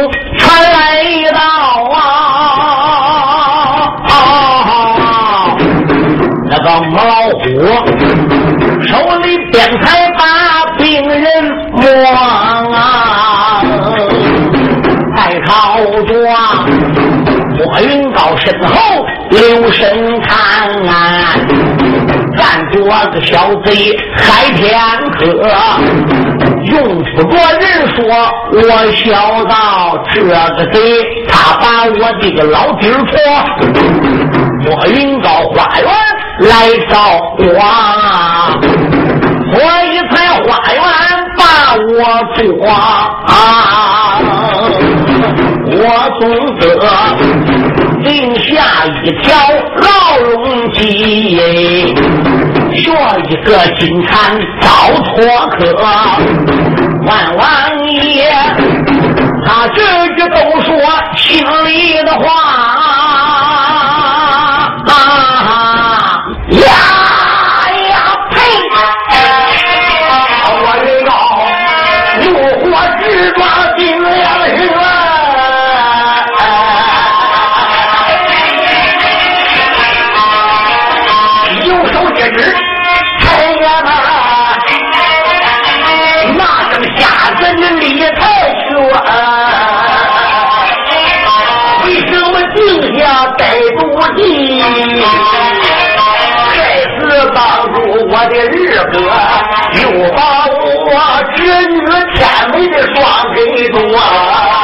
债主全来到啊！那个母老虎手里边才把病人摸啊，再朝着莫云高身后留神看啊。站着个小贼海天客，用不着人说，我小道这个贼，他把我的个老弟儿托，我云高花园来找我，我一才花园把我捉，我总得。定下一条牢笼计，学一个金蝉遭托客。万王爷，他句句都说心里的话。这次帮助我的日哥又把我侄女甜美的双给夺。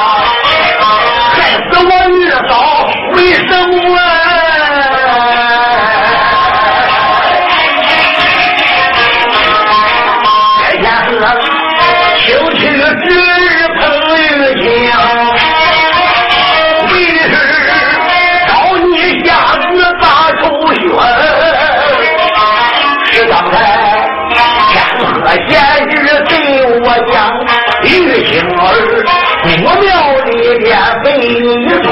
前日对我讲，玉星儿，我庙里边被你说，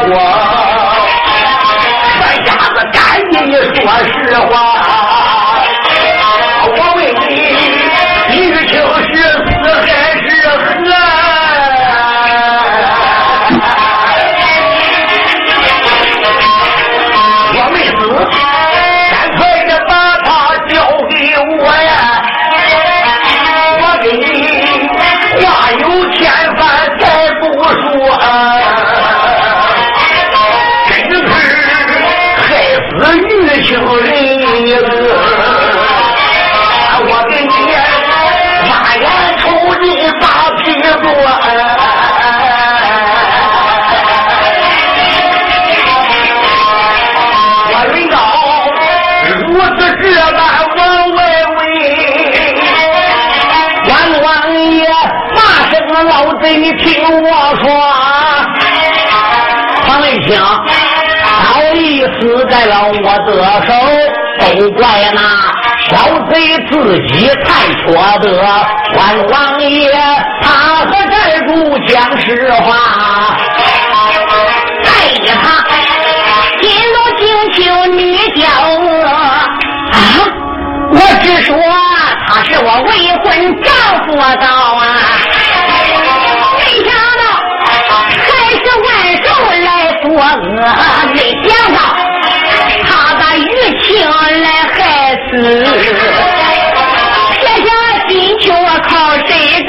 这下子赶紧说实话，在了我的手，都怪那小贼自己太缺德。万王爷，他和寨主讲实话，哎呀，他心如惊秋，你叫我啊，我只说他是我未婚丈夫到啊。我恶没想到，害死。撇下金秋靠谁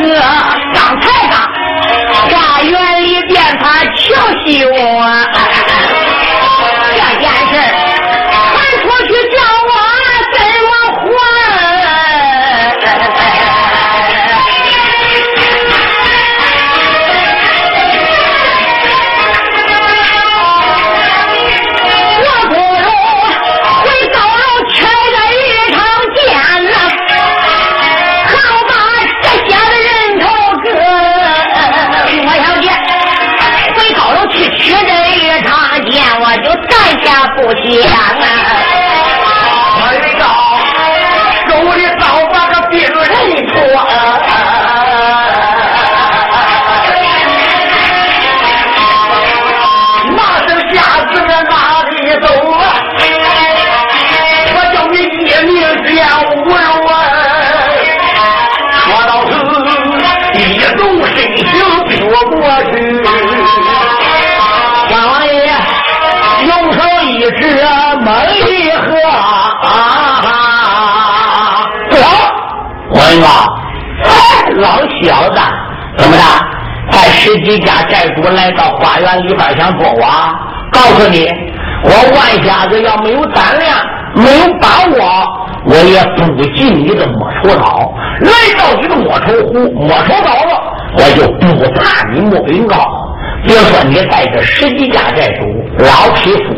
诉你，我万瞎子要没有胆量，没有把握，我也不进你的莫愁岛。来到你的莫愁湖、莫愁岛了，我就不怕你莫云高。别说你带着十几家寨主老匹夫，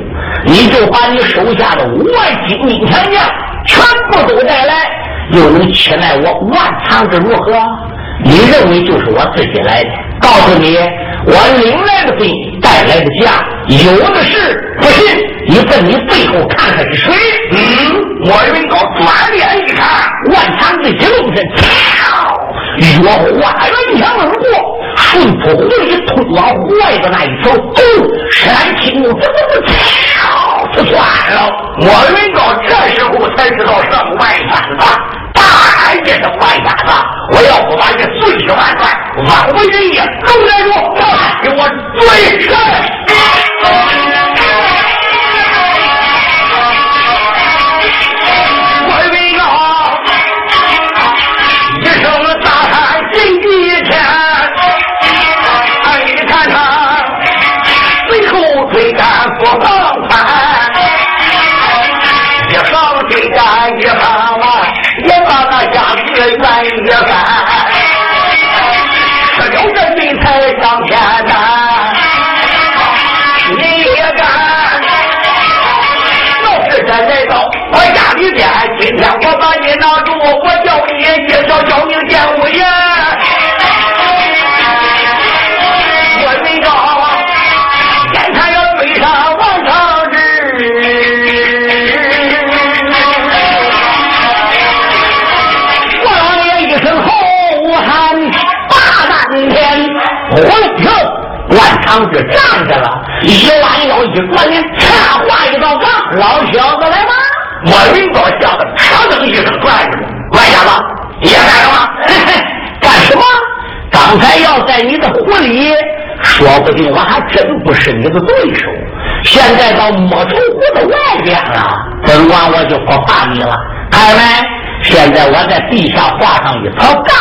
你就把你手下的五万精兵强将全部都带来，又能取来我万藏之如何？你认为就是我自己来的？告诉你，我领来的兵，带来的将，有的是。不信，你奔你背后看看是谁？嗯，莫云高转脸一看，万长子一路身，跳越花园墙而过，顺出湖里通往湖外的那一条沟，山青木怎么跳算了。我们到这时候才知道上万山子。俺这是坏家子！我要不把你碎尸万段，枉为人也都难说。给我追上！回头，万长志站着了，一弯腰，一转脸，插话一道杠：“老小子来吧！”莫云高吓得啪的一声转着了。万家子，你要干什么？干什么？刚才要在你的湖里，说不定我还真不是你的对手。现在到莫愁湖的外边了，本官我就不怕你了。看见没？现在我在地下画上一条杠，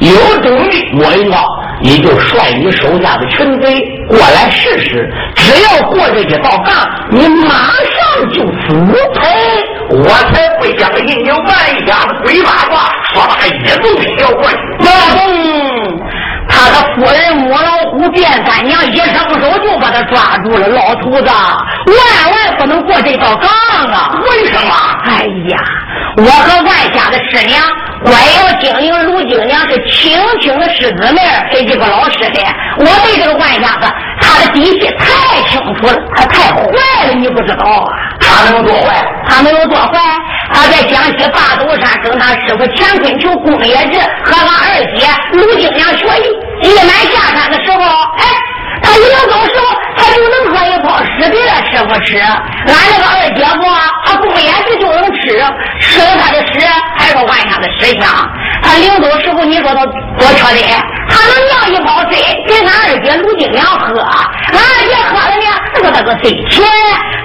有种的我一闹。你就率你手下的群贼过来试试，只要过这一道杠，你马上就死呸。我才不相信你万家的鬼八卦，说他一动小怪。老公，他的夫人母老虎变三娘一伸手就把他抓住了。老头子，万万不能过这道杠啊！为什么？哎呀，我和万家的师娘。官窑精灵卢金娘是亲亲的师姊妹，给这个老师的。我对这个万家子，他的底细太清楚了，他太坏了，你不知道啊？他没有多坏？他没有多坏？他在江西霸斗山跟他师傅乾坤球公冶志和他二姐卢金娘学艺，一满下山的时候，哎，他临走时候，他就能喝一泡屎给他师傅吃。俺那个二姐夫，他公冶志就能吃，吃了他的屎，还说万家的屎。他临走时候，你说他多缺德，他能酿一泡水给俺二姐卢金良喝，俺二姐喝了呢，那个那个水甜。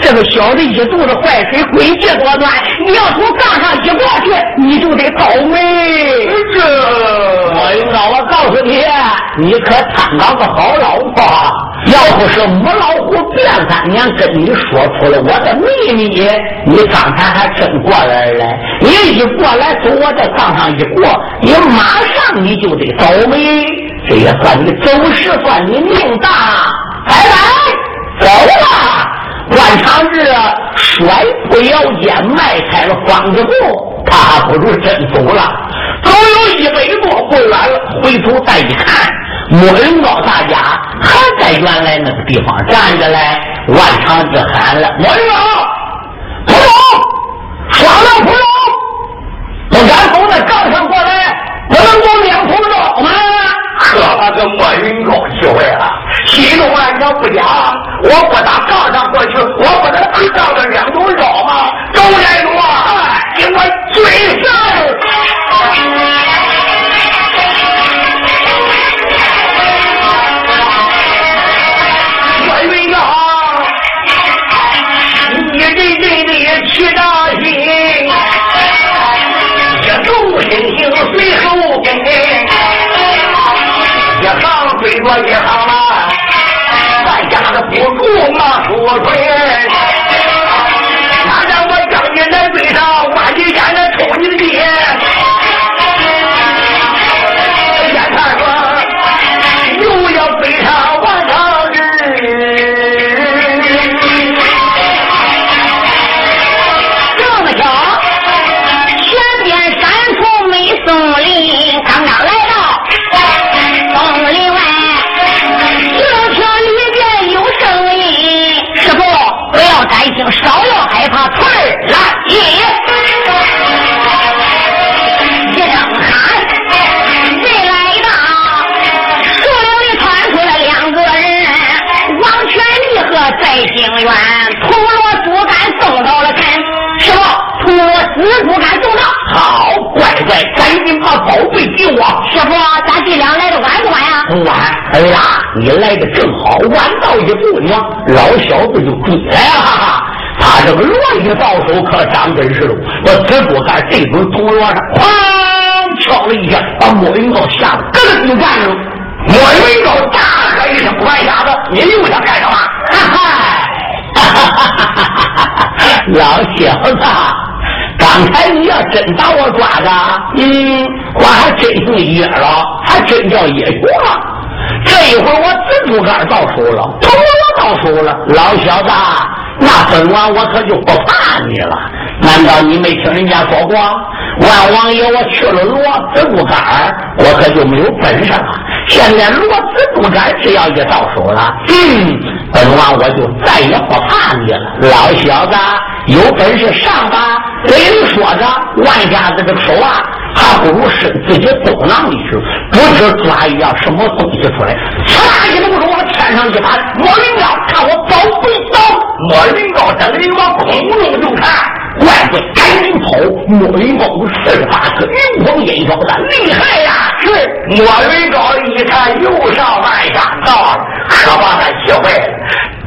这个小子一肚子坏水，诡计多端，你要从杠上一过去，你就得倒霉。这我云高，我告诉你，可参考个好老婆。要不是母老虎卞三娘跟你说出了我的秘密，你刚才还真过来了。你一过来，从我这杠上一过，你马上你就得倒霉。这也算你走时，算你命大。拜拜，走了。万长志甩破腰间，迈开了方子步，怕不如真走了。走有一百多不远了，回头再一看，莫云高大家还在原来那个地方站着嘞。万长志喊了：“莫云高，普龙，耍了。普龙，不敢从那岗上过来，不能够两头绕吗？”可把这莫云高气坏了，心中暗想：不假，我不打杠上过去，我不能去杠上两头绕吗？周来主啊，给我追上！我一行了，咱家的不住马书村，Yeah. 你来的正好，晚到一步呢，老小子就追来了。他这个骡一到手可长本事了，我只不干这根铜锣上，哐敲了一下，把莫云高吓得咯就站住。莫云高大喝一声：“坏小子，你又想干什么？”哈哈，老小子。刚才你要真把我抓着，嗯，我还真是噎了，还真叫噎住了。这一会儿我紫竹竿到手了，铜锣到手了，老小子，那本王我可就不怕你了。难道你没听人家说过，万王爷我去了罗紫竹竿，我可就没有本事了。现在罗紫竹竿只要一到手了，嗯，本王我就再也不怕你了。老小子，有本事上吧！嘴里说着，万家子的手啊，还不如伸自己走囊里去，不知抓一样什么东西出来。唰一动手往天上一拍，莫云高看我宝贝刀，莫云高等人往空中就看，怪不得赶紧跑。莫云高四十八颗云鹏引招的厉害呀！是莫云高一看又上万家到了，可把他气坏了。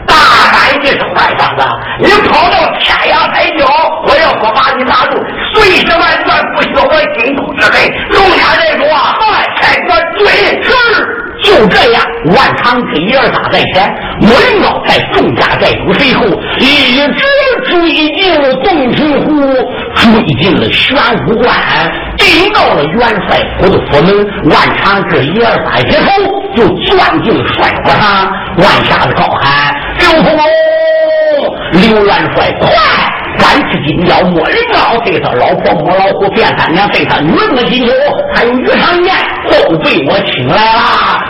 大喊一声：“外甥子，你跑到天涯海角，我要不把你拿住，碎尸万段，不学我心头之恨。龙家寨主啊，开个追是。”就这样，万长之一二打在前，莫云高在众家寨主身后，一直追进了洞庭湖，追进了玄武关，进到了元帅府的府门。万长之爷儿仨一头就钻进了帅府上，万下子高喊：“刘通，刘元帅，快！”敢吃金雕，莫人高，对他老婆母老虎变三娘，对他女子金牛，还有于长剑，都被我请来了。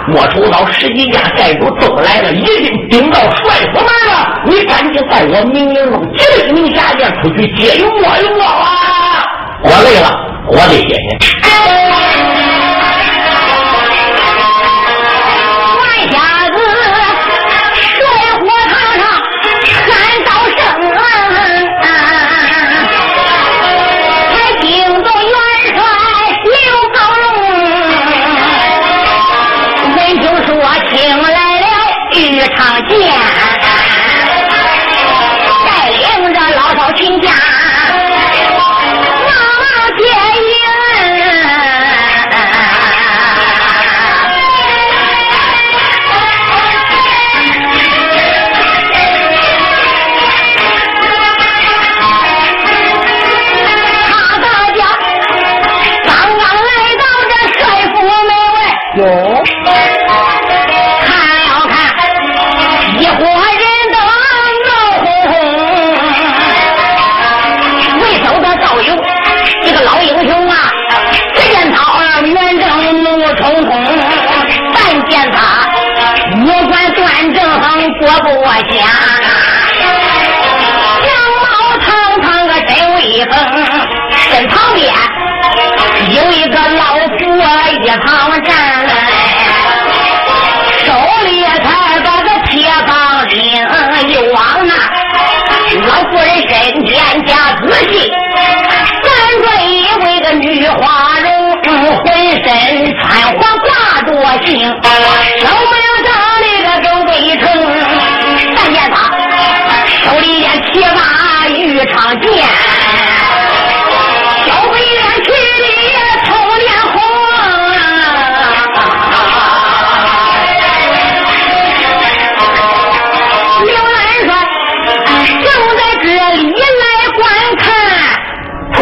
莫愁到十几家寨主都来了，已经顶到帅府门了。你赶紧在我明营中急命下殿出去接应莫云高啊！我累了，我得歇歇。见呀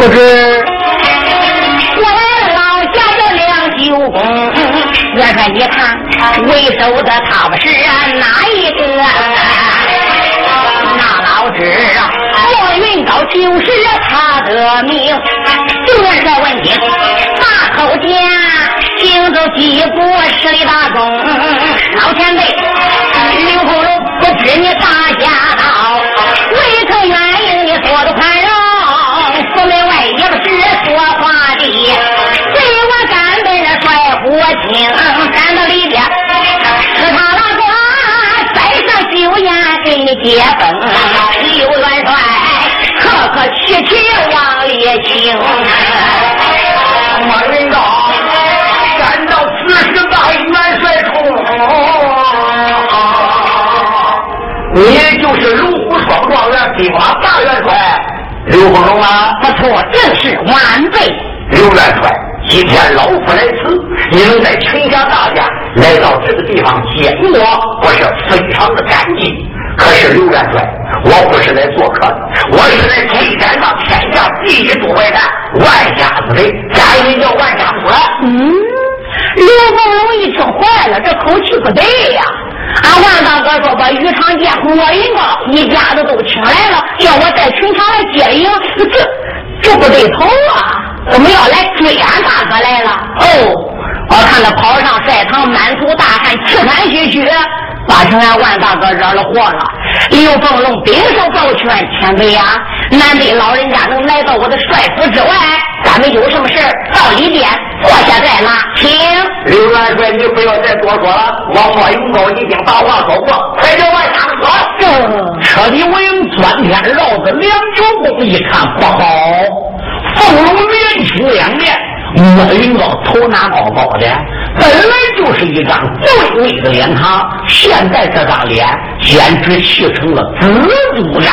不知我老家的梁九公，元帅你看为首的他不是哪一个？那老知莫云高就是他的名。元帅问听，大口家行走几步十里大功，老前辈刘红龙不知你大家道，未曾愿意你说的快火清，赶到里边是他那瓜，再上酒宴给你接风。刘元帅客客气气往里请。莫云高，赶到此时大元帅冲，你就是龙虎双状元，兵马大元帅。刘凤龙啊，不错，正是万岁。刘元帅，今天老夫来此，你能在陈家大驾来到这个地方见我，我是非常的感激。可是刘元帅，我不是来做客的，我是来追赶那天下第一都怀的万家子的，赶紧叫万家出来。嗯，刘凤龙一听坏了，这口气不对呀。俺万大哥说把于长剑、莫云高一家子都请来了，叫我在城场来接应，这这不对头啊！怎么要来追俺大哥来了？哦，我看他跑上赛堂，满头大汗，气喘吁吁，八成俺万大哥惹了祸了。刘凤龙顶手抱拳：“前辈呀，难得老人家能来到我的帅府之外，咱们有什么事到里边坐下再拉，请。”刘元帅，你不要再多说了，我莫永高已经把话说过，快叫万家子说。彻底无影钻天绕子，两九公一看不好，凤龙连青两面，莫云高头拿高高的，本来就是一张最美的脸庞，现在这张脸简直气成了紫竹染。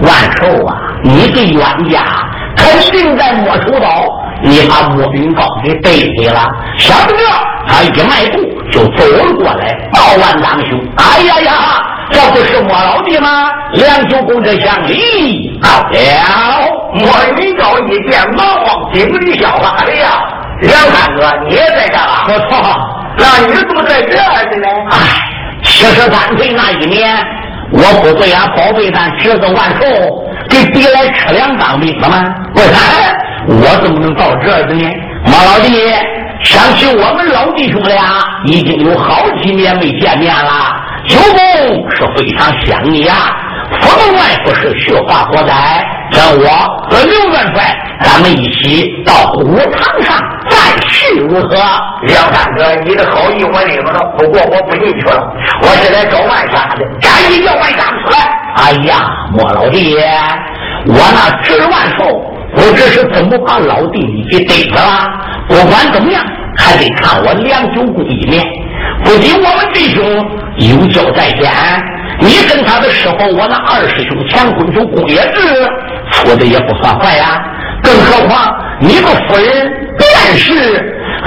万寿啊，你的冤家肯定在莫愁岛，你把莫云高给逮起了。想不到他一迈步就走了过来，道万当兄，哎呀呀，这不是莫老弟吗？梁九公这乡里到了。莫云高一见，忙慌顶礼笑了：“哎呀，梁三哥，你也在这吧？不错，那你怎么在这儿呢？哎，七十三岁那一年，我不会俺宝贝咱侄子万寿给逼来吃粮当兵了吗？不然我怎么能到这儿呢？马老弟，想起我们老弟兄俩已经有好几年没见面了，九公是非常想你呀。府门外不是雪花火灾，跟我和刘元帅，咱们一起到武堂上再续如何？梁三哥，你的好意我领了，不过我不进去了，我是来找万家的，赶紧叫万家出来！哎呀，莫老弟，我那侄万寿不知是怎么把老弟你给逮着了，不管怎么样，还得看我梁九公一面。不仅我们弟兄有交在先，你跟他的师傅我那二师兄乾坤九公冶志处的也不算坏呀。更何况你个夫人便是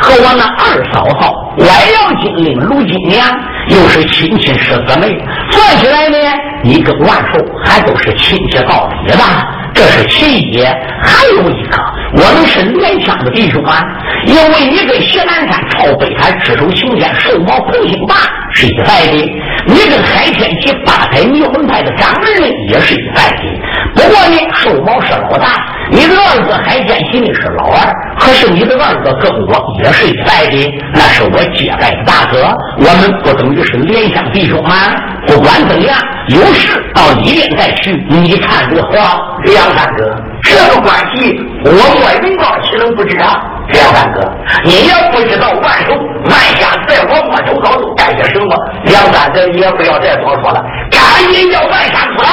和我那二嫂嫂歪阳精灵卢金娘又是亲亲师姊妹，算起来呢，你跟万寿还都是亲戚到底的。这是其一，还有一个，我们是连乡的弟兄啊。因为你跟谢南山、朝北海、赤手擎天、寿毛、彭兴霸是一代的，你跟海天齐、八彩牛门派的掌门人也是一代的。不过呢，寿毛是老大，你的二哥海天齐呢是老二。可是你的二哥跟我也是一代的，那是我接待的大哥。我们不等于是连乡弟兄吗？不管怎样，有事到里面再去，你看如何？梁三哥，这个关系我莫云高岂能不知啊？梁三哥，你也不知道万寿万家在我莫愁高都干些什么。梁三哥，也不要再多说了，赶紧叫万山出来。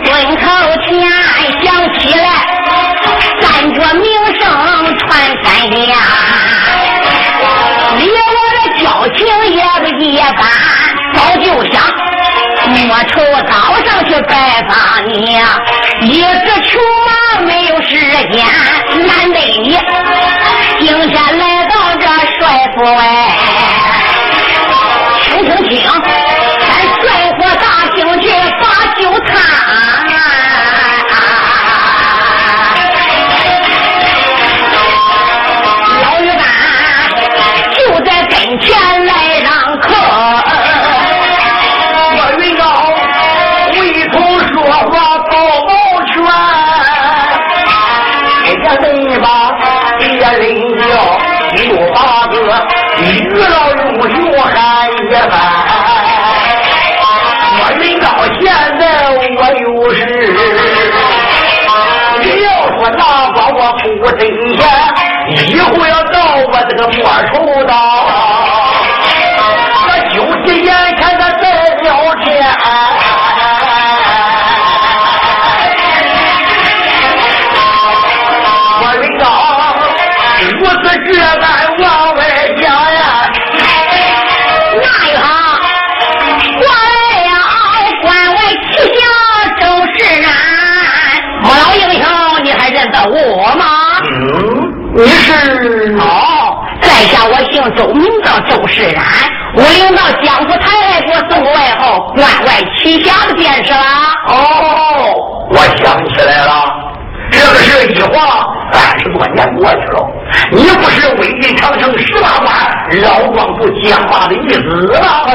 村头前想起来，感觉名声传三呀，你我的交情也不一般，早就想莫愁早上去拜访你，一直穷忙。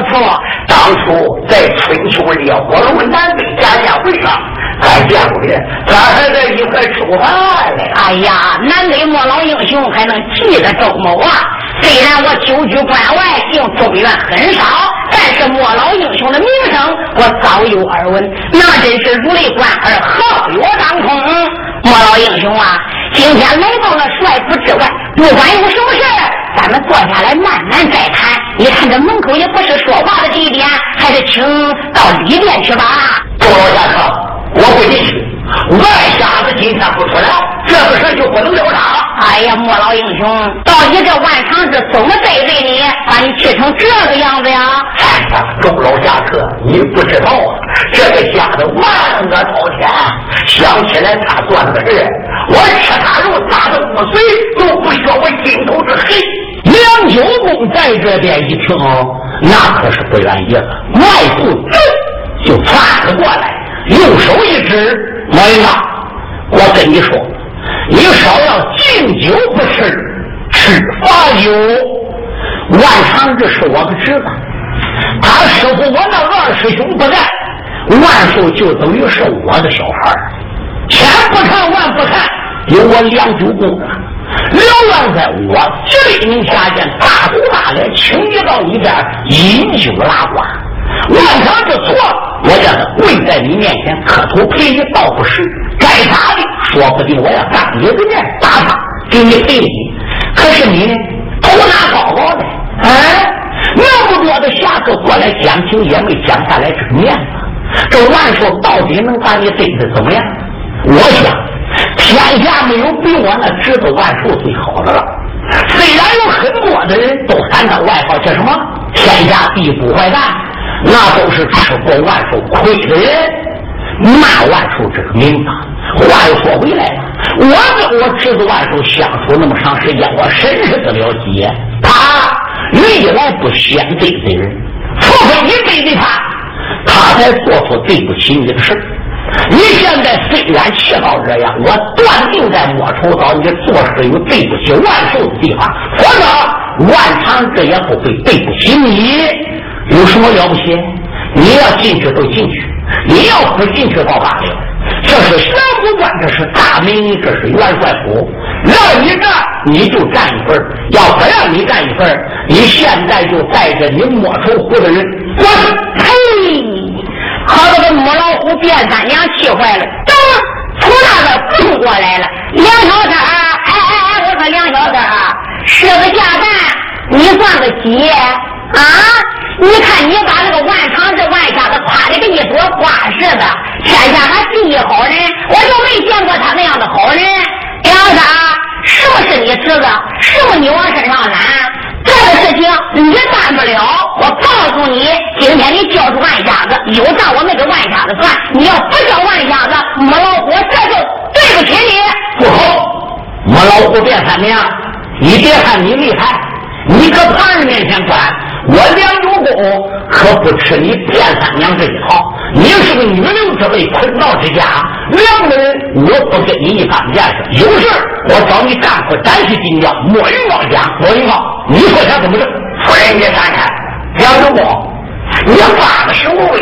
说，当初在春秋烈火炉南北家宴会上，咱见过面，咱还在一块吃过饭呢。哎呀，南北莫老英雄还能记得周某啊！虽然我久居关外，进中原很少，但是莫老英雄的名声我早有耳闻，那真是如雷贯耳，皓月当空。莫老英雄啊，今天来到了帅府之外，不管有什么事儿，咱们坐下来慢慢再谈。你看这门口也不是说话的地点，还是请到里边去吧。周老先生，我不进去，外瞎子今天不出来，这个事就不能了他。哎呀，莫老英雄，到底这万长志怎么得罪你，把你气成这个样子呀？哎呀，周老侠客，你不知道啊，这个家子万恶滔天，想起来他做那个事，我吃他肉打的骨髓都不消我心头之黑。梁九公在这边一听，那可是不愿意了，迈步就窜了过来，右手一指：“莫云长，我跟你说，你少要敬酒不吃，吃罚酒。万长志是我的侄子，他师傅我那二师兄不在，万寿就等于是我的小孩儿千不看万不看，有我梁九公啊。刘万在我这名下见大头大脸，请你到一边饮酒拉呱。万长志错，我叫他跪在你面前磕头赔礼，倒不是该打的，说不定我要当你的面打他，给你赔礼。可是你呢，头拿高高的，哎，那么多的侠客过来讲情，也没讲下来这个面子。这万寿到底能把你对的怎么样？我想，天下没有比我那侄子万寿最好的了。虽然有很多的人都喊他外号叫什么“天下第一捕坏蛋”，那都是吃过万寿亏的人骂万寿这个名字。话又说回来了，我跟我侄子万寿相处那么长时间，我深深的了解他历来不先得罪人，除非你对罪他，他才做出对不起你的事。你现在虽然气到这样，我断定在莫愁岛你做事有对不起万寿的地方，否则万长志也不会对不起你。有什么了不起？你要进去都进去，你要不进去倒罢了。这是玄武关，这是大明，这是元帅府，让你干你就占一份要不让你占一份你现在就带着你莫愁湖的人滚！呸，好把这母老虎变三娘气坏了，等从那边蹦过来了。梁小三，哎哎哎，我说梁小三，是个下蛋，你算个鸡啊？你看你把那个万长志万家子夸的跟一朵花似的，天下还第一好人，我就没见过他那样的好人。梁三，是不是你侄子？是不是你往身上揽？这个事情你办不了。我告诉你，今天你交出万家子，有账我没给万家子算。你要不交万家子，母老虎这就对不起你。不好，母老虎别喊娘，你别看你厉害，你搁旁人面前管。我梁有功可不吃你卞三娘这一套。你是个女流之辈，困道之家，两个人我不跟你一般见识。有事我找你干活，展示金家莫云高家。莫云高，你说想怎么着？夫人，你看看，梁有功，你八十无畏，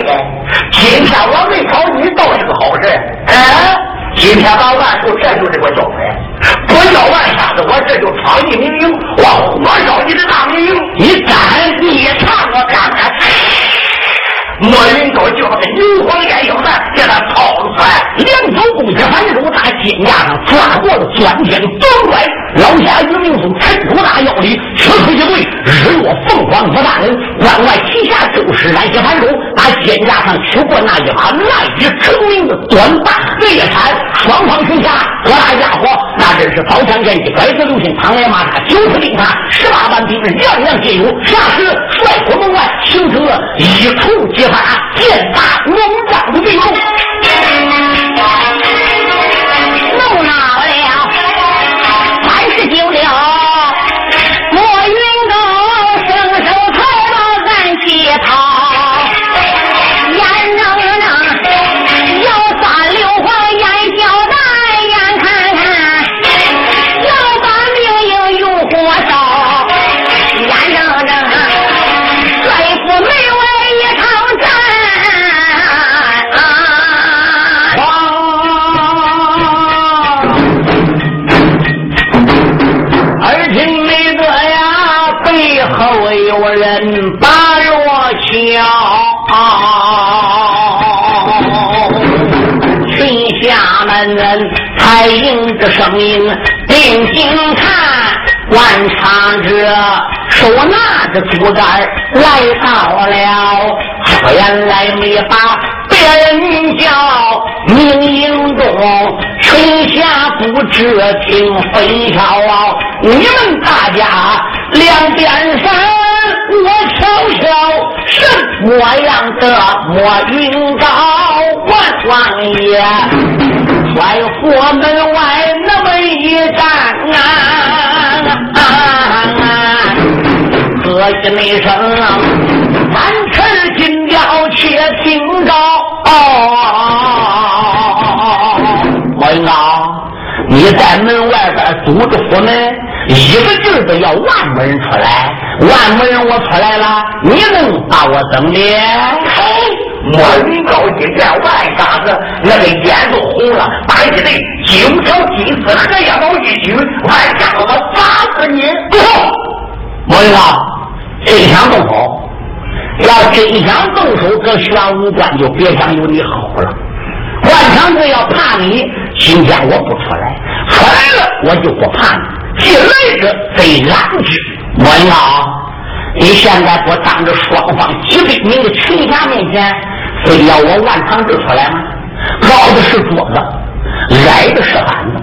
今天我没找你倒是个好事。哎，今天把万寿这就给我交出来，不要万下子，我这就闯你名营，我火烧你的大名营。你敢？你唱我看看。莫云高就把牛黄烟腰弹给他掏出来，两手弓，一反手打肩胛上，抓过了钻天短拐。老下于明松沉头大腰里，吃出一对日落凤凰不大人。关外旗下就是来些反手，打肩胛上取过那一把赖以成名的短把荷叶铲。双方。停下，多大家伙？那真是刀枪剑戟，百子流星，唐来马踏，九十兵法，十八般兵刃，样样皆有。霎时帅府门外形成了一处结。剑拔弩张的内容。声音，定睛看，观察着，手拿着竹竿来到了，原来没把别人叫明营中，春夏不知听飞飘，你们大家两边山，我瞧瞧什么样的莫云高万王爷。外佛门外那么一站啊，喝一那声，满城金雕且听着。莫云高，你在门外边堵着佛门，一个劲儿的要万门人出来，万门人我出来了，你能把我怎么的？莫云高一见万家子，那个眼都红了，把一对九条金丝荷叶刀一举，万家子我打死你！不好，莫云高，真想动手，要真想动手，这玄武关就别想有你好了。万强子要怕你，今天我不出来，出来了我就不怕你。进来者非狼之，莫云高，你现在不当着双方几百名的群侠面前？非要我万长志出来吗？高的是桌子，矮的是板子，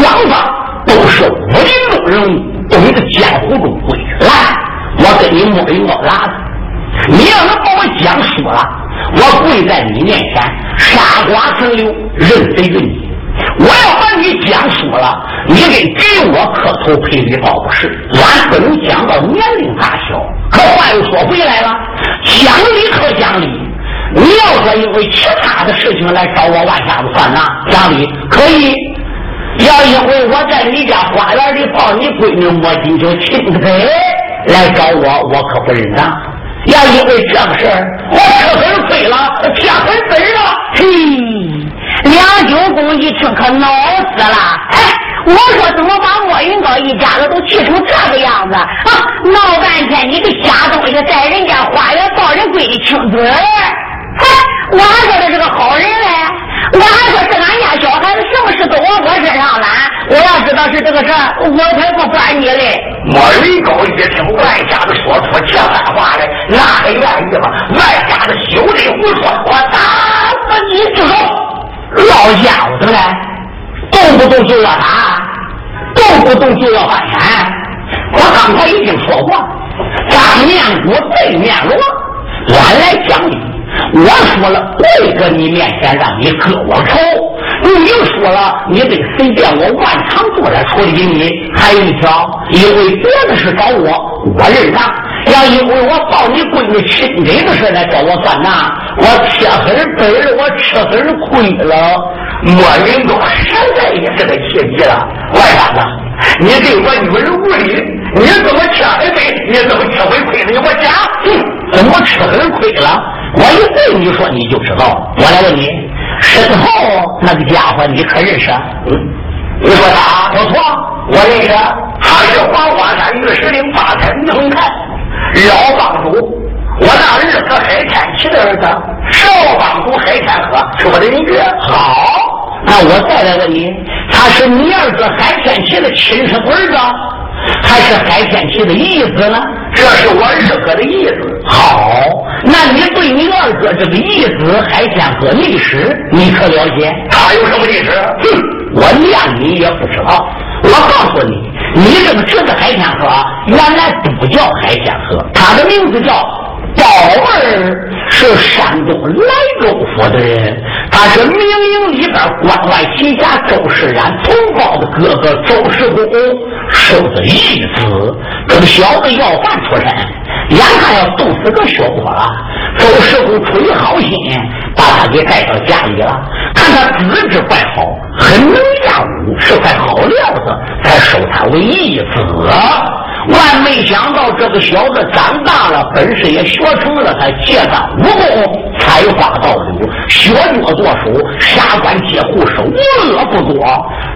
双方都是武林中人物，都是江湖中规矩。来，我跟你摸一摸拉子，你要能把我讲输了，我跪在你面前，杀瓜成流，认贼认你。我要把你讲输了，你得给我磕头赔礼，道不是。俺不能讲到年龄大小。可话又说回来了，讲理可讲理。你要说因为其他的事情来找我万下子算账，讲理可以；要因为我在你家花园里抱你闺女摸金就亲嘴来找我，我可不认账。要因为这个事儿，我吃粉亏了，下粉碎了。嘿，梁九公一听可恼死了。哎，我说怎么把莫云高一家子都气成这个样子啊？闹半天你个瞎东西，在人家花园抱人闺女亲嘴我还说他是个好人嘞，我还说是俺家小孩子什么事都往我身上揽。我要知道是这个事儿，我才不管你嘞。莫云高一听外家子说出这番话来，那还愿意吗？外家子休得胡说，我打死你之手！老家伙嘞，动不动就要打，动不动就要翻山。我刚才已经说过，当面鼓背面锣，俺来讲理。我说了，跪搁你面前让你割我头，你又说了，你得随便我万常做来处理你。还有一条，因为别的事找我，我认账；要因为我抱你闺女亲爹的事来找我算账，我贴狠本儿，我吃狠亏了。莫云东现在也是个奇迹了，外甥子，你对我女儿无礼，你怎么吃狠本？你怎么吃回亏了？你给我讲，怎么吃很亏了？我一问你说你就知道。我来问你，身后那个家伙你可认识？嗯，你说他不错，我认识，他是黄花山玉石岭八彩玉龙台老帮主。我那儿子海天齐的儿子，少帮主海天河是我的邻居。好，那我再来问你，他是你二哥海天齐的亲生儿子？还是海天齐的义子呢？这是我二哥的义子。好，那你对你二哥这个义子海天和历史你可了解？他有什么历史？哼，我连你也不知道。我告诉你，你这个侄子海天河原来不叫海天河，他的名字叫宝儿，是山东莱州府的人。他是明营里边关外旗下周世然同胞的哥哥周世公收的义子，这个小子要饭出身，眼看要冻死个小伙了。周世公出于好心，把他给带到家里了。看他资质怪好，很能压武，是块好料子，才收他为义子。万没想到，这个小子长大了，本事也学成了，他借当武功，采花盗柳，学脚做手，杀官劫户，是无恶不作。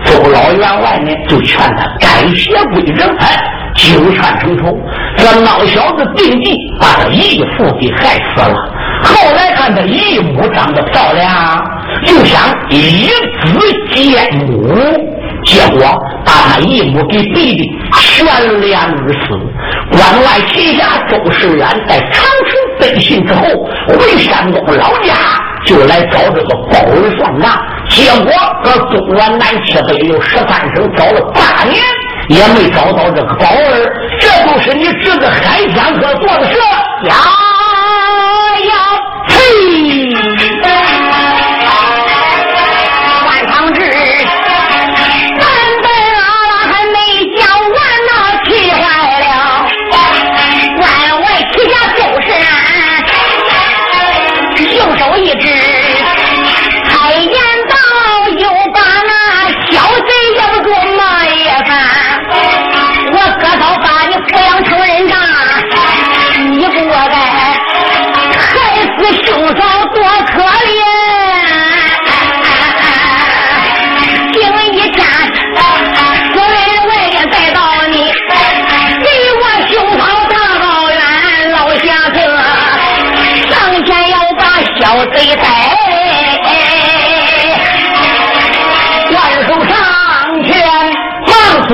周老员外呢，就劝他改邪归正，哎，九泉成仇。这老小子定计把他义父给害死了。后来看他义母长得漂亮，就想以子见母。结果把他义母给逼的悬梁而死。关外旗下周世远在长春背信之后，回山东老家就来找这个包儿算账。结果搁东原南七北六十三省找了八年，也没找到这个宝儿。这就是你侄子海天哥做的事呀呀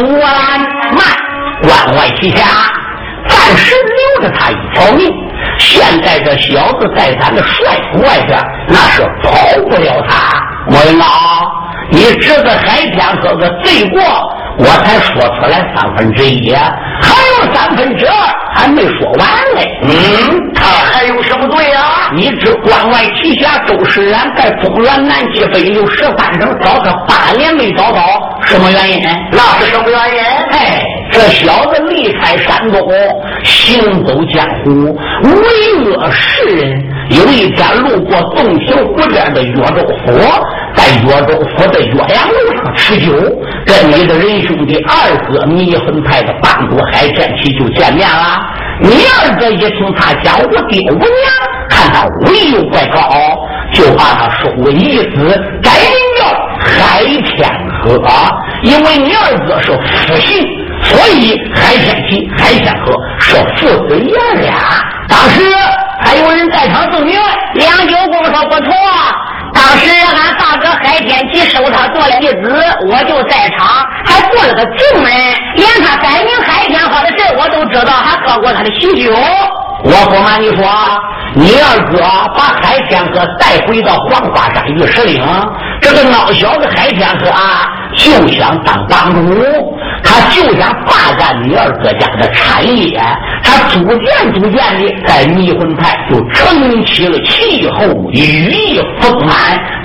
呸！关外旗下，暂时留着他一条命。现在这小子在咱的帅府外边，那是跑不了他。莫云老，你侄子海天哥哥罪过，我才说出来三分之一，还有三分之二还没说完嘞。嗯，他还有什么罪啊？你知关外旗下周世然在中原南七北六十三省找他八年没找到，什么原因？那是什么原因？哎。这小子离开山东，行走江湖，为恶世人。有一天路过洞庭湖边的岳州府，在岳州府的岳阳楼上吃酒，跟你的仁兄弟二哥迷魂派的帮主海天齐就见面了。你二哥一听他讲我爹我娘，看他武艺又怪高，就把他收为义子，改名叫海天河，因为你二哥是父姓。所以海天齐、海天河是父子爷俩。当时还有人在场证明，梁九公说不错。当时俺大哥海天齐收他做了义子，我就在场，还做了个证人，连他改名海天好的事我都知道，还喝过他的喜酒。我不瞒你说，你二哥把海天河带回到黄花山玉石岭，这个孬小子海天河啊，就想当帮主。他就想霸占你二哥家的产业，他逐渐逐渐的在迷魂派就撑起了气候，羽翼丰满。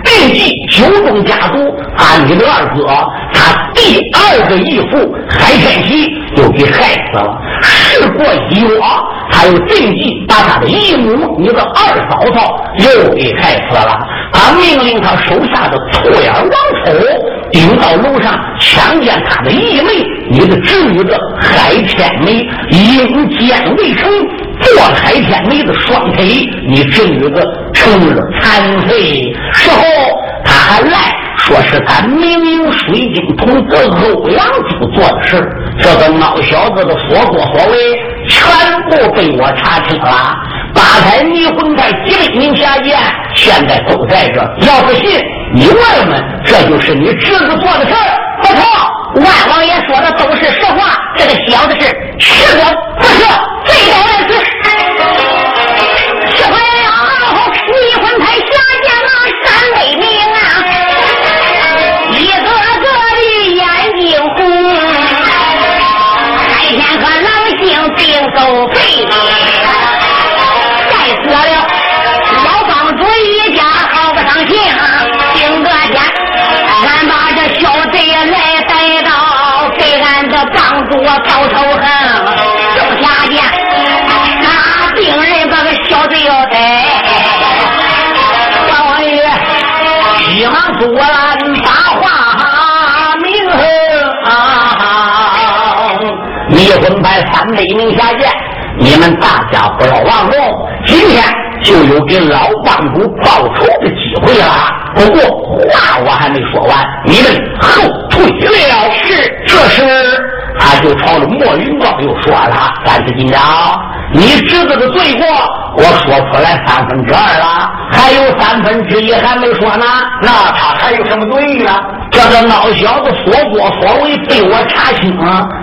并继九中家族，他你的二哥，他第二个义父海天齐又给害死了。事过一月，他又定计把他的义母，你的二嫂嫂又给害死了。他命令他手下的错眼王丑顶到楼上强奸他的义妹，你的侄女的海天梅，因奸未成，做海天梅的双腿，你侄女的成了残废。事后他还赖说是他明明水晶童子欧阳珠做的事这个孬小子的所作所为全部被我查清了。八台迷魂派几百名下贱，现在都在这。要是信，你问问，这就是你侄子做的事儿。不错，万王爷说的都是实话。这个小子是是我不是急忙做了把话明。离婚派三百名下贱，你们大家不要忘了。今天就有给老帮主报仇的机会了。不过话我还没说完，你们后退了。是，这时他就朝着莫云高又说了：“三十金长，你侄子的罪过，我说出来三分之二了，还有三分之一还没说呢。那他还有什么罪呢？这个孬小子所作所为被我查清，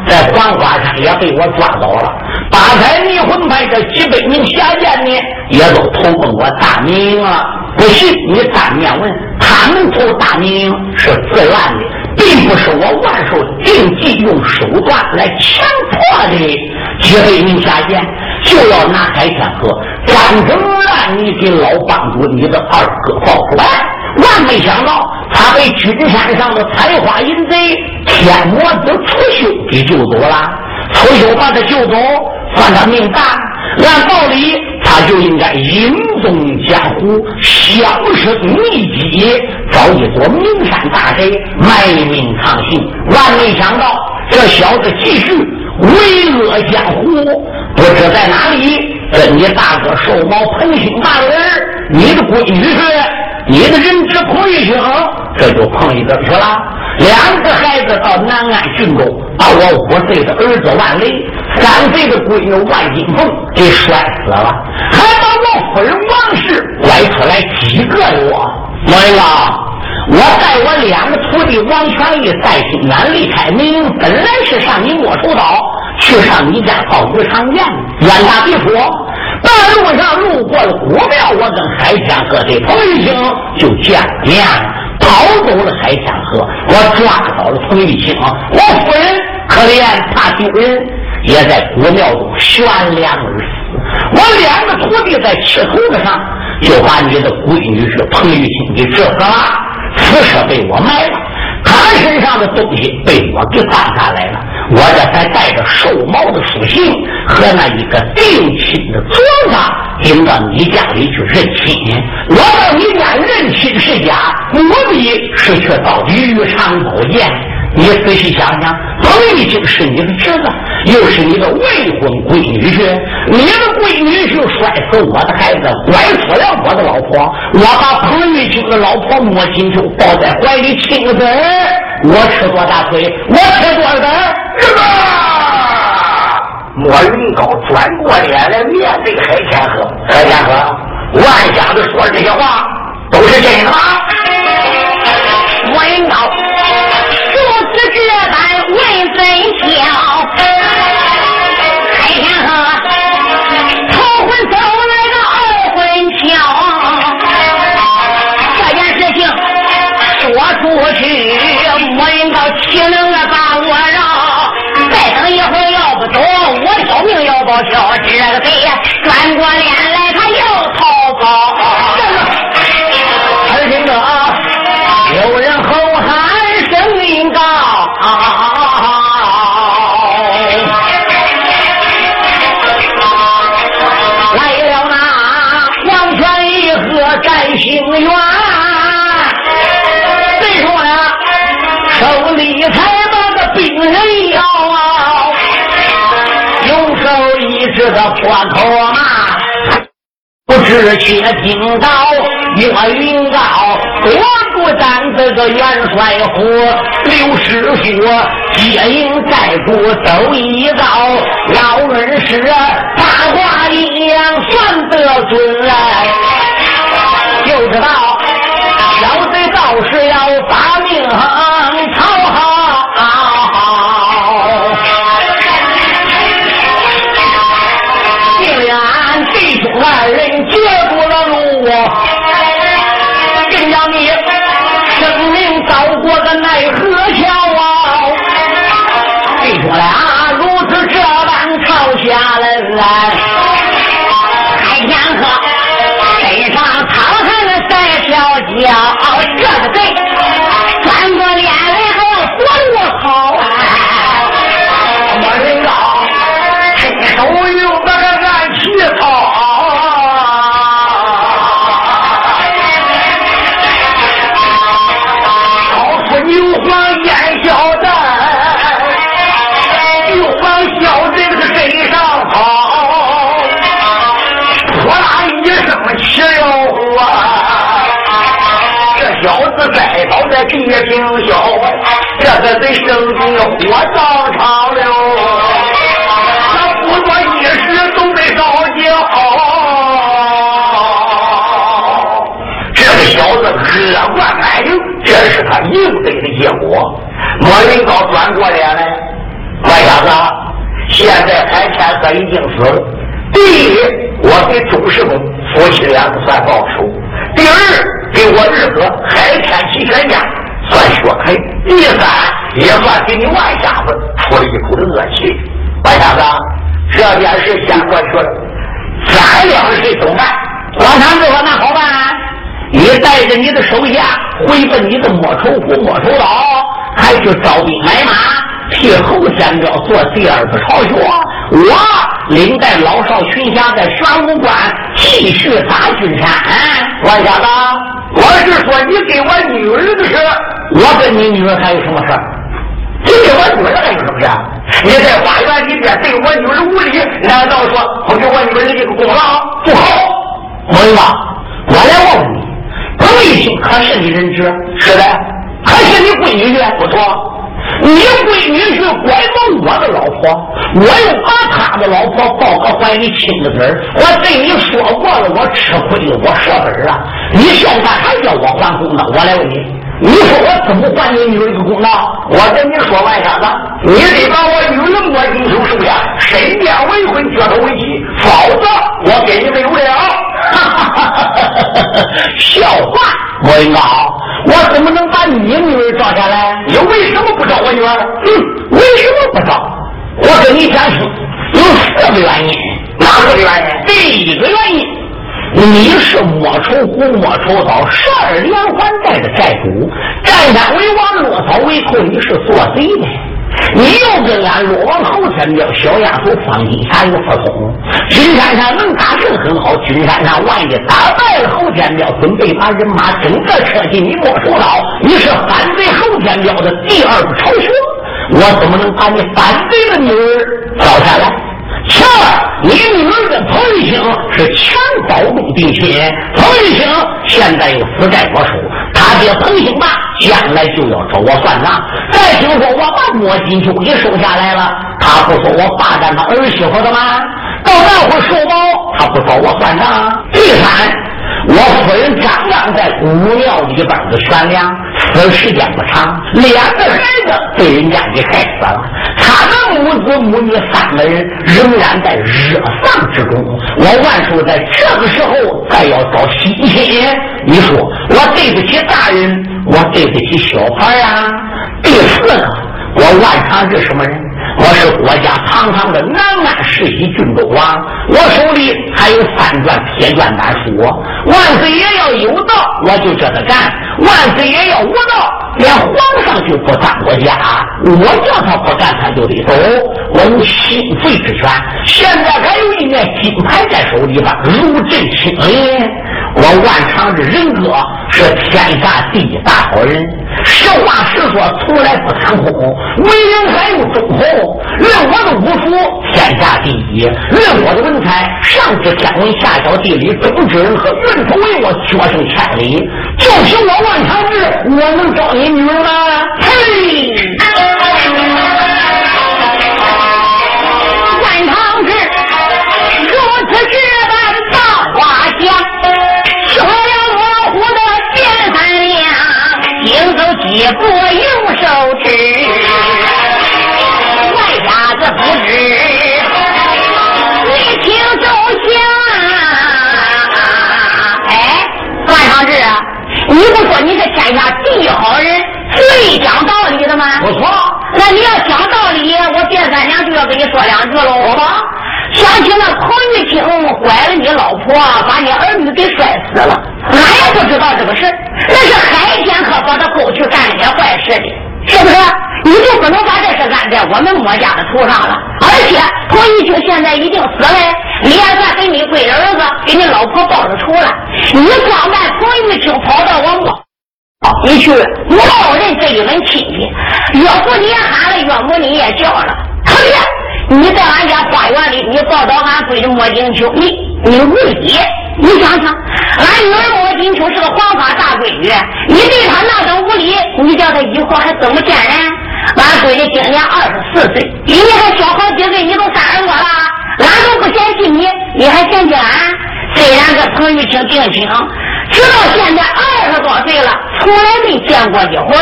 在黄花山也被我抓到了。”八彩迷魂派这几百名下贱呢，也都投奔我大明了。不信你当面问，他们投大明是自愿的，并不是我万寿定计用手段来强迫的。几百名下贱就要拿海天河，专程让你给老帮主你的二哥报仇来。万没想到，他被君山上的采花淫贼天魔子楚修给救走了。楚修把他救走。算他命大，按道理他就应该隐踪江湖，销声匿迹，找一座名山大宅卖命藏姓。万没想到，这小子继续为恶江湖，不知在哪里跟你大哥寿毛同心半人，你的闺女你的人质彭玉清，这就碰一个去了。两个孩子到南安郡中，把我五岁的儿子万雷。三岁的闺女万金凤给摔死了，还把我夫人王氏拐出来几个月。莫云高，我带我两个徒弟王全义戴新远离开明，本来是上你莫愁岛去上你家造鱼场宴，冤大必说。半路上路过了古庙，我跟海天河的彭玉清就见面了，跑走了海天河，我抓到了彭玉清，我夫人可怜怕丢人。也在古庙中悬梁而死。我两个徒弟在气头子上，就把你的闺女是彭玉清给治死了。此事被我埋了，他身上的东西被我给搬下来了。我这才带着兽猫的属性和那一个定亲的镯子，领到你家里去认亲。我到你家认亲是假，目的是去到鱼肠宝剑。你仔细想想，彭玉清是你的侄子，又是你的未婚闺女婿，你的闺女婿摔死我的孩子，拐出了我的老婆，我把彭玉清的老婆莫金秋抱在怀里亲个嘴，我吃多大亏？我吃多少胆？是吧？莫云高转过脸来面对海天河，海天河，万家子说这些话都是真的吗？破口骂，不知且听到岳云高，我不当这个元帅府，刘师傅接应寨主走一遭，老恩师八卦一样算得准来小子栽倒在地平消，这个贼生命火葬场了。他不多一时都被烧焦。这个小子恶贯满盈，这是他应得的结果。莫云高转过脸来，关小子，现在韩天哥已经死了。第一，我给周世公夫妻两个算报仇；第二，我日哥海天齐全家算血赔；第三，也算给你万下子出了一口的恶气。万下子，这件事先过去了，咱两个谁怎么办？王长志说：“那好办，你带着你的手下回奔你的莫愁湖、莫愁岛，还去招兵买马，替侯天彪做第二次巢穴。我领带老少群侠在玄武关继续打君山。万下子，我是说你给我女儿的事，我跟你女儿还有什么事儿？你给我女儿还有什么事？你在花园里边对我女儿无礼，难道说不给我女儿的这个功劳不好？莫云高，我来问问你，贵姓可是你人质？是的，可是你闺女不错。你闺女是拐走我的老婆，我又把她的老婆抱个怀里亲个嘴儿。我对你说过了，我吃亏了，我舍本了。你现在还叫我还公道？我来问你，你说我怎么还你女儿一个公道？我跟你说，万瞎子，你得把我女儿我进手收下，身边未婚，脚头为妻，否则我给你没有了。哈哈哈哈哈！笑话，莫云高，我怎么能把你女儿招下来？你为什么不找我女儿？嗯，为什么不找？我跟你讲清，有四个原因。哪四个原因？第一个原因，你是莫愁湖、莫愁岛十二连环寨的债主，占山为王，落草为寇，你是做贼的。你又跟俺落王侯天彪、小丫头方金霞有不同。君山上能打胜很好，君山上万一打败了侯天彪，准备把人马整个撤进你莫愁岛，你是反对侯天彪的第二个巢穴。我怎么能把你反对的女儿找下来？其二，你女儿跟彭玉清是全保共定亲，彭玉清现在又死在我手，他爹彭兴霸将来就要找我算账。再听说我把莫金秋给收下来了，他不说我霸占他儿媳妇的吗？到那会儿收宝，他不找我算账。第三。我夫人刚刚在古庙里边的悬梁，死时间不长，两个孩子被人家给害死了。他们母子母女三个人仍然在热丧之中。我万寿在这个时候再要找亲亲，你说我对不起大人，我对不起小孩啊。第四个，我万常是什么人？我是国家堂堂的南安世袭郡公王，我手里还有三卷铁卷丹书？万岁爷要有道，我就这他干；万岁爷要无道，连皇上就不当我家。我叫他不干，他就得走。我有心肺之权，现在还有一面金牌在手里吧，如朕亲临。我万长志人格是天下第一大好人，实话实说，从来不贪空。为人还有忠厚，论我的武术天下第一，论我的文采上知天文下晓地理，中知人和，运筹帷幄决胜千里。就凭我万长志，我能招你女儿吗？嘿！行走几步用手指，外家子不知，你听周详。哎，万长志啊，你不说你是天下第一好人，最讲道理的吗？不错。那你要讲道理，我别三娘就要跟你说两句喽。好吧。想起那彭玉清拐了你老婆，把你儿女给摔死了，俺也不知道这个事那是海天可把他勾去干那些坏事的，是不是？你就不能把这事安在我们墨家的头上了？而且彭玉清现在已经死了，你也算给你闺儿子、给你老婆报了仇了。你光办彭玉清跑到我墨，你去冒认这一门亲戚，岳父你也喊了，岳母你也叫了，可别。你在俺家花园里，你抱到俺闺女莫金秋，你你无理！你想想，俺女儿莫金秋是个黄花大闺女，你对她那等无礼，你叫她以后还怎么见人？俺闺女今年二十四岁，比你还小好几岁，你都三十多了，俺都不嫌弃你，你还嫌弃俺？虽然这彭玉清定亲，直到现在二十多岁了，从来没见过一回。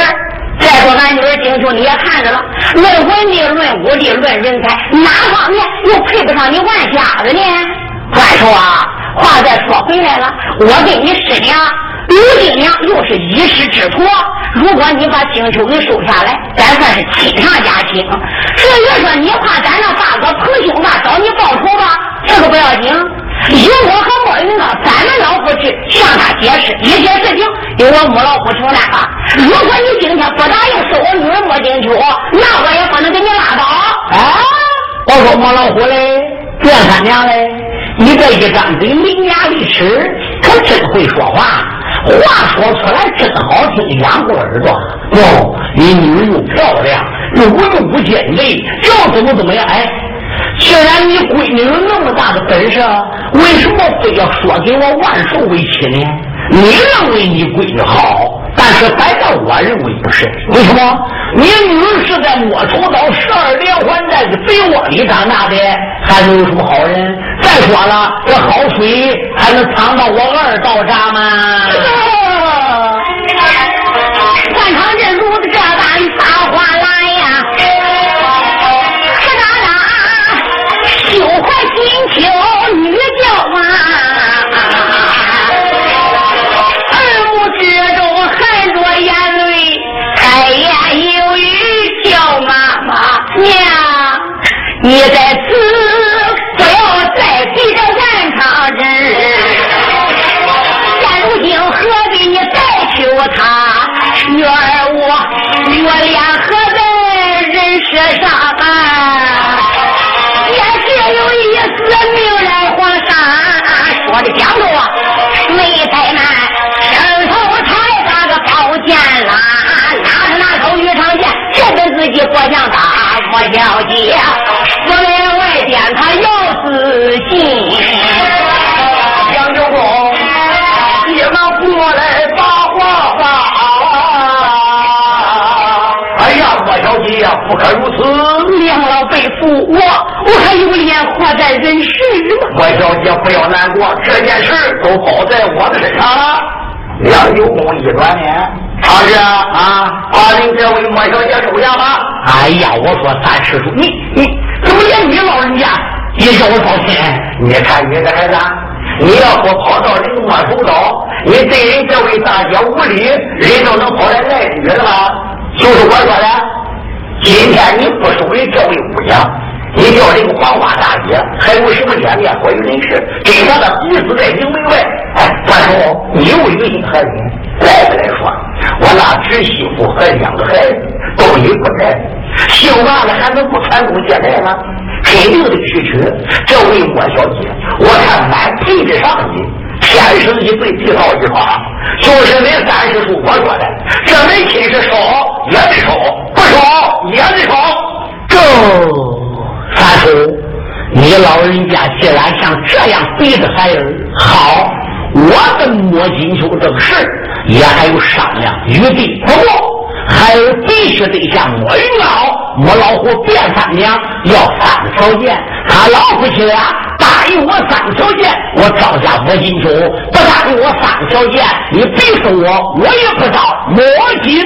再说俺女儿丁秋，你也看着了，论文力、论武力、论人才，哪方面又配不上你万家子呢？万寿啊，话再说回来了，我跟你师娘刘金娘又是一师之徒，如果你把丁秋给收下来，咱算是亲上加亲。至于说你怕咱那大哥彭兄吧找你报仇吧，这个不要紧。以我和莫云呢，咱们老夫去向他解释一些事情，由我母老虎承担吧。如果你今天不答应收我女儿莫金秋，那我也不能给你拉倒。啊！我说莫老虎嘞，卞三娘嘞，你这一张嘴伶牙俐齿，可真会说话，话说出来真好听，养过耳朵。哦，你女儿又漂亮，又文武兼备，又怎么怎么样？哎。既然你闺女有那么大的本事，为什么非要说给我万寿为妻呢？你认为你闺女好，但是摆在我认为不是。为什么？你女儿是在摸头刀、十二连环在肥窝里长大的，还能有什么好人？再说了，这好水还能藏到我二道闸吗？打过交接。四门外边，他要自尽。杨九公，你们过来把话把。哎呀，莫小姐呀，不可如此。娘老被负，我我还有脸活在人世吗？莫小姐不要难过，这件事都包在我的身上了。杨九公一转脸，长志啊，把人这位莫小姐收下吧。哎呀，我说三师叔，你你。怎么连你老人家也叫我操心？你看你这孩子，你要不跑到人摸头刀，你对人这位大姐无礼，人都能跑来赖你了吧？就是我说的，今天你不收人这位姑娘，你叫人黄花大姐，还还有什么脸面过于人世？给他的鼻子在营门外。哎，他说你有原因何人？来不来那侄媳妇和两个孩子都已不在，姓王的还能不传宗接代吗？肯定得去娶这位莫小姐。我看满配得上去，天生一对，地道一双，就是那三师叔我说的，这门亲事少也得少，不少也得少。这，三叔，你老人家既然像这样逼着孩儿，好，我跟莫金秋这个事也还有商量约定，不过还有必须得向我领老，我老虎变三娘，要三个条件，他老虎去了，答应我三个条件，我招下我金主，不答应我三个条件，你逼死我，我也不招摸金。